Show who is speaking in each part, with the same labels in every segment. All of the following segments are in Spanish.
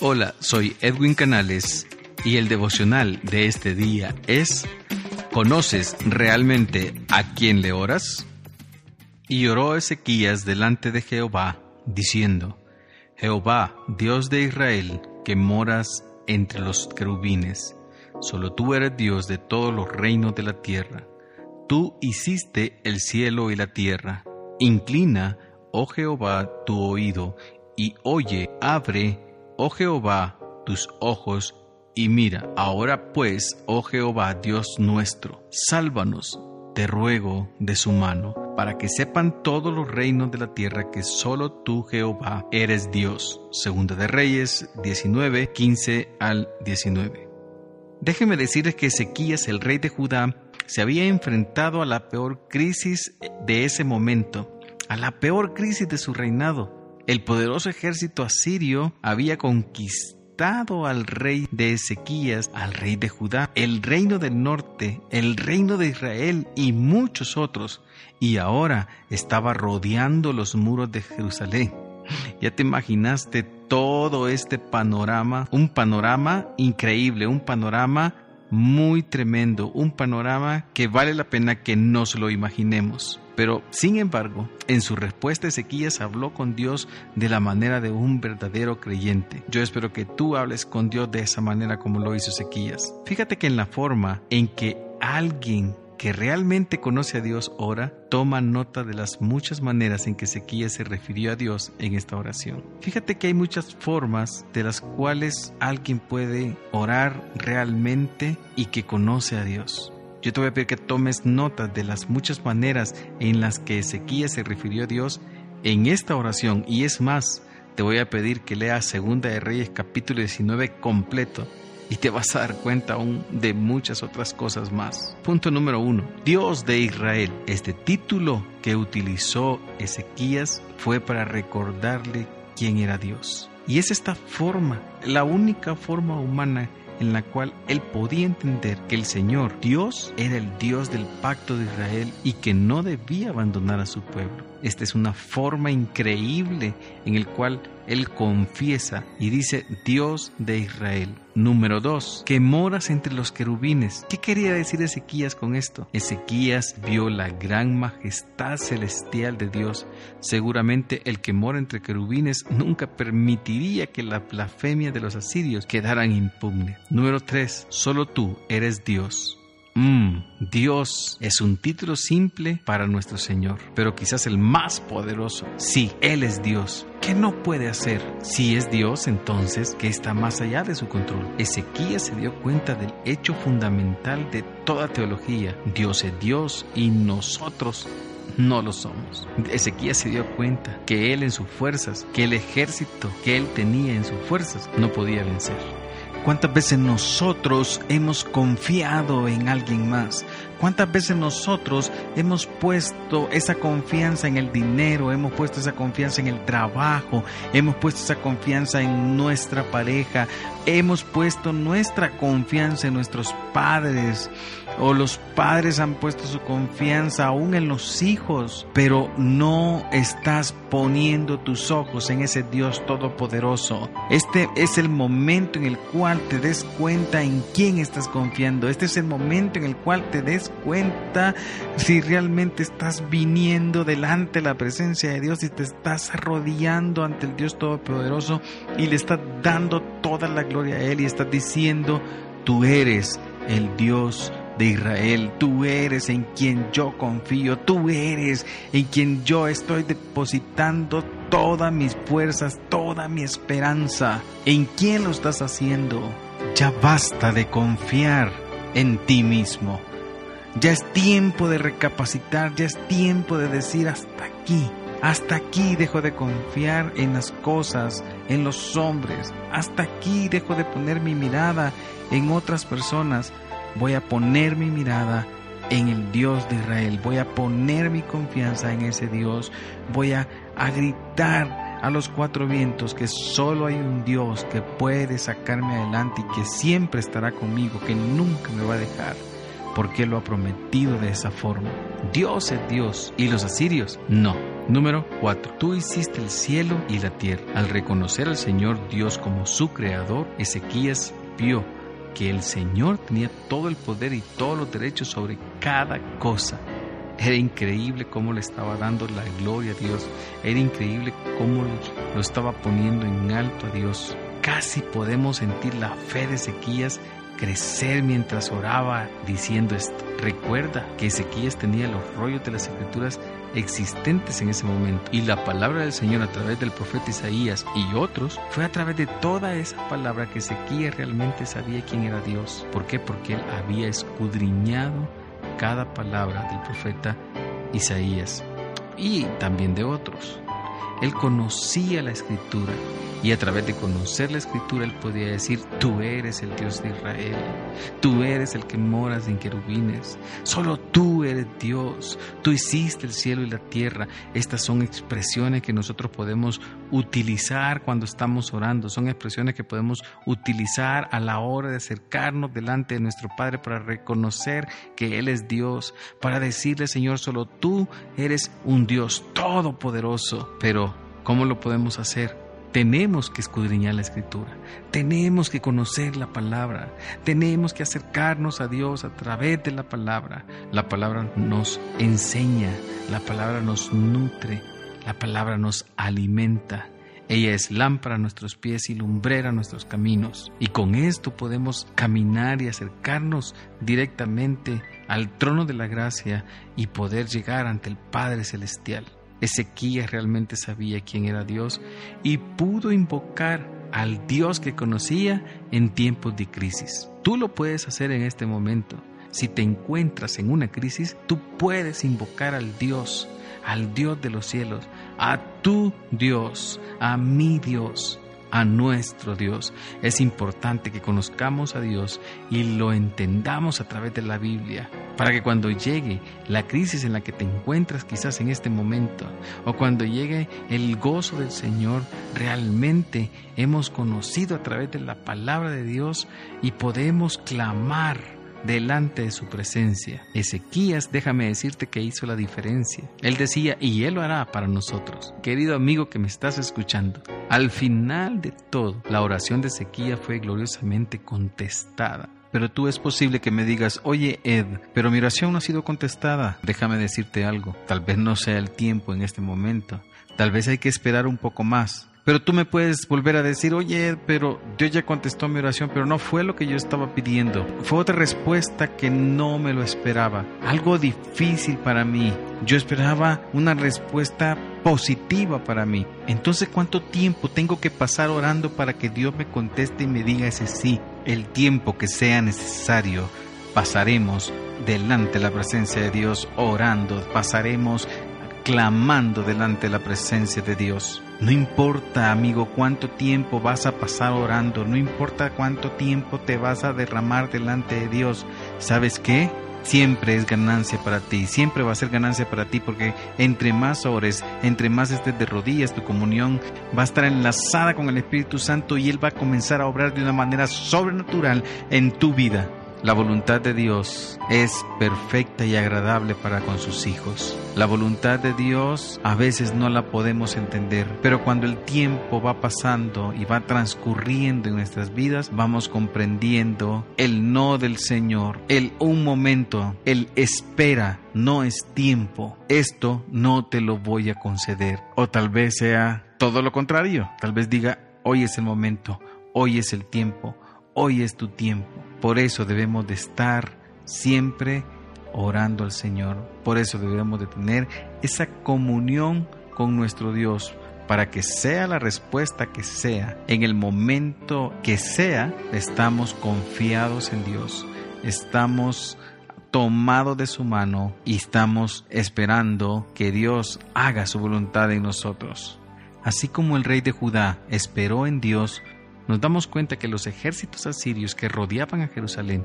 Speaker 1: Hola, soy Edwin Canales y el devocional de este día es ¿Conoces realmente a quién le oras? Y oró Ezequías delante de Jehová, diciendo, Jehová, Dios de Israel, que moras entre los querubines, solo tú eres Dios de todos los reinos de la tierra. Tú hiciste el cielo y la tierra. Inclina, oh Jehová, tu oído, y oye, abre, oh Jehová, tus ojos, y mira. Ahora pues, oh Jehová, Dios nuestro, sálvanos, te ruego, de su mano, para que sepan todos los reinos de la tierra que solo tú, Jehová, eres Dios. Segunda de Reyes 19, 15 al 19. Déjeme decirles que Ezequías, el rey de Judá, se había enfrentado a la peor crisis de ese momento, a la peor crisis de su reinado. El poderoso ejército asirio había conquistado al rey de Ezequías, al rey de Judá, el reino del norte, el reino de Israel y muchos otros, y ahora estaba rodeando los muros de Jerusalén. Ya te imaginaste todo este panorama, un panorama increíble, un panorama muy tremendo, un panorama que vale la pena que nos lo imaginemos. Pero, sin embargo, en su respuesta Ezequías habló con Dios de la manera de un verdadero creyente. Yo espero que tú hables con Dios de esa manera como lo hizo Ezequías. Fíjate que en la forma en que alguien que realmente conoce a Dios ora, toma nota de las muchas maneras en que Ezequías se refirió a Dios en esta oración. Fíjate que hay muchas formas de las cuales alguien puede orar realmente y que conoce a Dios. Yo te voy a pedir que tomes nota de las muchas maneras en las que Ezequías se refirió a Dios en esta oración y es más, te voy a pedir que leas Segunda de Reyes capítulo 19 completo y te vas a dar cuenta aún de muchas otras cosas más. Punto número uno, Dios de Israel. Este título que utilizó Ezequías fue para recordarle quién era Dios. Y es esta forma, la única forma humana en la cual él podía entender que el Señor, Dios, era el Dios del pacto de Israel y que no debía abandonar a su pueblo. Esta es una forma increíble en el cual él confiesa y dice Dios de Israel. Número 2. Que moras entre los querubines. ¿Qué quería decir Ezequías con esto? Ezequías vio la gran majestad celestial de Dios. Seguramente el que mora entre querubines nunca permitiría que la blasfemia de los asirios quedaran impugne. Número 3. Solo tú eres Dios. Mmm, Dios es un título simple para nuestro Señor, pero quizás el más poderoso. Sí, Él es Dios. ¿Qué no puede hacer? Si es Dios, entonces, ¿qué está más allá de su control? Ezequías se dio cuenta del hecho fundamental de toda teología. Dios es Dios y nosotros no lo somos. Ezequías se dio cuenta que él en sus fuerzas, que el ejército que él tenía en sus fuerzas no podía vencer. ¿Cuántas veces nosotros hemos confiado en alguien más? ¿Cuántas veces nosotros hemos puesto esa confianza en el dinero, hemos puesto esa confianza en el trabajo, hemos puesto esa confianza en nuestra pareja, hemos puesto nuestra confianza en nuestros padres o los padres han puesto su confianza aún en los hijos, pero no estás poniendo tus ojos en ese Dios todopoderoso. Este es el momento en el cual te des cuenta en quién estás confiando. Este es el momento en el cual te des cuenta si realmente estás viniendo delante de la presencia de Dios y te estás arrodillando ante el Dios Todopoderoso y le estás dando toda la gloria a Él y estás diciendo, tú eres el Dios de Israel, tú eres en quien yo confío, tú eres en quien yo estoy depositando todas mis fuerzas, toda mi esperanza. ¿En quién lo estás haciendo? Ya basta de confiar en ti mismo. Ya es tiempo de recapacitar, ya es tiempo de decir hasta aquí. Hasta aquí dejo de confiar en las cosas, en los hombres. Hasta aquí dejo de poner mi mirada en otras personas. Voy a poner mi mirada en el Dios de Israel. Voy a poner mi confianza en ese Dios. Voy a, a gritar a los cuatro vientos que solo hay un Dios que puede sacarme adelante y que siempre estará conmigo, que nunca me va a dejar porque lo ha prometido de esa forma. Dios es Dios y los asirios no. Número 4. Tú hiciste el cielo y la tierra. Al reconocer al Señor Dios como su creador, Ezequías vio que el Señor tenía todo el poder y todos los derechos sobre cada cosa. Era increíble cómo le estaba dando la gloria a Dios. Era increíble cómo lo estaba poniendo en alto a Dios. Casi podemos sentir la fe de Ezequías crecer mientras oraba diciendo esto. Recuerda que Ezequías tenía los rollos de las escrituras existentes en ese momento y la palabra del Señor a través del profeta Isaías y otros fue a través de toda esa palabra que Ezequías realmente sabía quién era Dios. ¿Por qué? Porque él había escudriñado cada palabra del profeta Isaías y también de otros. Él conocía la escritura y a través de conocer la escritura él podía decir, tú eres el Dios de Israel, tú eres el que moras en querubines, solo tú eres Dios, tú hiciste el cielo y la tierra. Estas son expresiones que nosotros podemos utilizar cuando estamos orando, son expresiones que podemos utilizar a la hora de acercarnos delante de nuestro Padre para reconocer que Él es Dios, para decirle, Señor, solo tú eres un Dios todopoderoso, pero ¿Cómo lo podemos hacer? Tenemos que escudriñar la escritura, tenemos que conocer la palabra, tenemos que acercarnos a Dios a través de la palabra. La palabra nos enseña, la palabra nos nutre, la palabra nos alimenta. Ella es lámpara a nuestros pies y lumbrera a nuestros caminos. Y con esto podemos caminar y acercarnos directamente al trono de la gracia y poder llegar ante el Padre Celestial. Ezequías realmente sabía quién era Dios y pudo invocar al Dios que conocía en tiempos de crisis. Tú lo puedes hacer en este momento. Si te encuentras en una crisis, tú puedes invocar al Dios, al Dios de los cielos, a tu Dios, a mi Dios, a nuestro Dios. Es importante que conozcamos a Dios y lo entendamos a través de la Biblia, para que cuando llegue la crisis en la que te encuentras quizás en este momento, o cuando llegue el gozo del Señor, realmente hemos conocido a través de la palabra de Dios y podemos clamar delante de su presencia. Ezequías, déjame decirte que hizo la diferencia. Él decía, y Él lo hará para nosotros. Querido amigo que me estás escuchando, al final de todo, la oración de Ezequías fue gloriosamente contestada. Pero tú es posible que me digas, oye Ed, pero mi oración no ha sido contestada. Déjame decirte algo, tal vez no sea el tiempo en este momento, tal vez hay que esperar un poco más. Pero tú me puedes volver a decir, oye, pero Dios ya contestó mi oración, pero no fue lo que yo estaba pidiendo. Fue otra respuesta que no me lo esperaba. Algo difícil para mí. Yo esperaba una respuesta positiva para mí. Entonces, ¿cuánto tiempo tengo que pasar orando para que Dios me conteste y me diga ese sí? El tiempo que sea necesario pasaremos delante de la presencia de Dios orando, pasaremos clamando delante de la presencia de Dios. No importa, amigo, cuánto tiempo vas a pasar orando, no importa cuánto tiempo te vas a derramar delante de Dios. ¿Sabes qué? Siempre es ganancia para ti, siempre va a ser ganancia para ti porque entre más ores, entre más estés de rodillas, tu comunión va a estar enlazada con el Espíritu Santo y Él va a comenzar a obrar de una manera sobrenatural en tu vida. La voluntad de Dios es perfecta y agradable para con sus hijos. La voluntad de Dios a veces no la podemos entender, pero cuando el tiempo va pasando y va transcurriendo en nuestras vidas, vamos comprendiendo el no del Señor, el un momento, el espera, no es tiempo. Esto no te lo voy a conceder. O tal vez sea todo lo contrario. Tal vez diga, hoy es el momento, hoy es el tiempo, hoy es tu tiempo. Por eso debemos de estar siempre orando al Señor. Por eso debemos de tener esa comunión con nuestro Dios para que sea la respuesta que sea, en el momento que sea, estamos confiados en Dios, estamos tomados de su mano y estamos esperando que Dios haga su voluntad en nosotros. Así como el rey de Judá esperó en Dios, nos damos cuenta que los ejércitos asirios que rodeaban a Jerusalén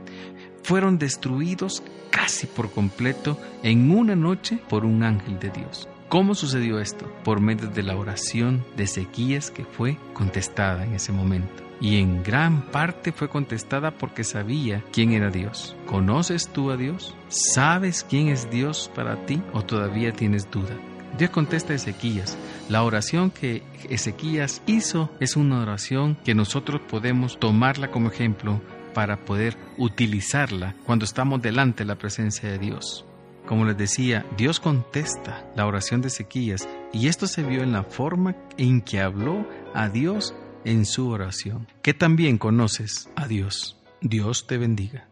Speaker 1: fueron destruidos casi por completo en una noche por un ángel de Dios. ¿Cómo sucedió esto? Por medio de la oración de Ezequías que fue contestada en ese momento. Y en gran parte fue contestada porque sabía quién era Dios. ¿Conoces tú a Dios? ¿Sabes quién es Dios para ti o todavía tienes duda? Dios contesta a Ezequías. La oración que Ezequías hizo es una oración que nosotros podemos tomarla como ejemplo para poder utilizarla cuando estamos delante de la presencia de Dios. Como les decía, Dios contesta la oración de Ezequías y esto se vio en la forma en que habló a Dios en su oración. Que también conoces a Dios. Dios te bendiga.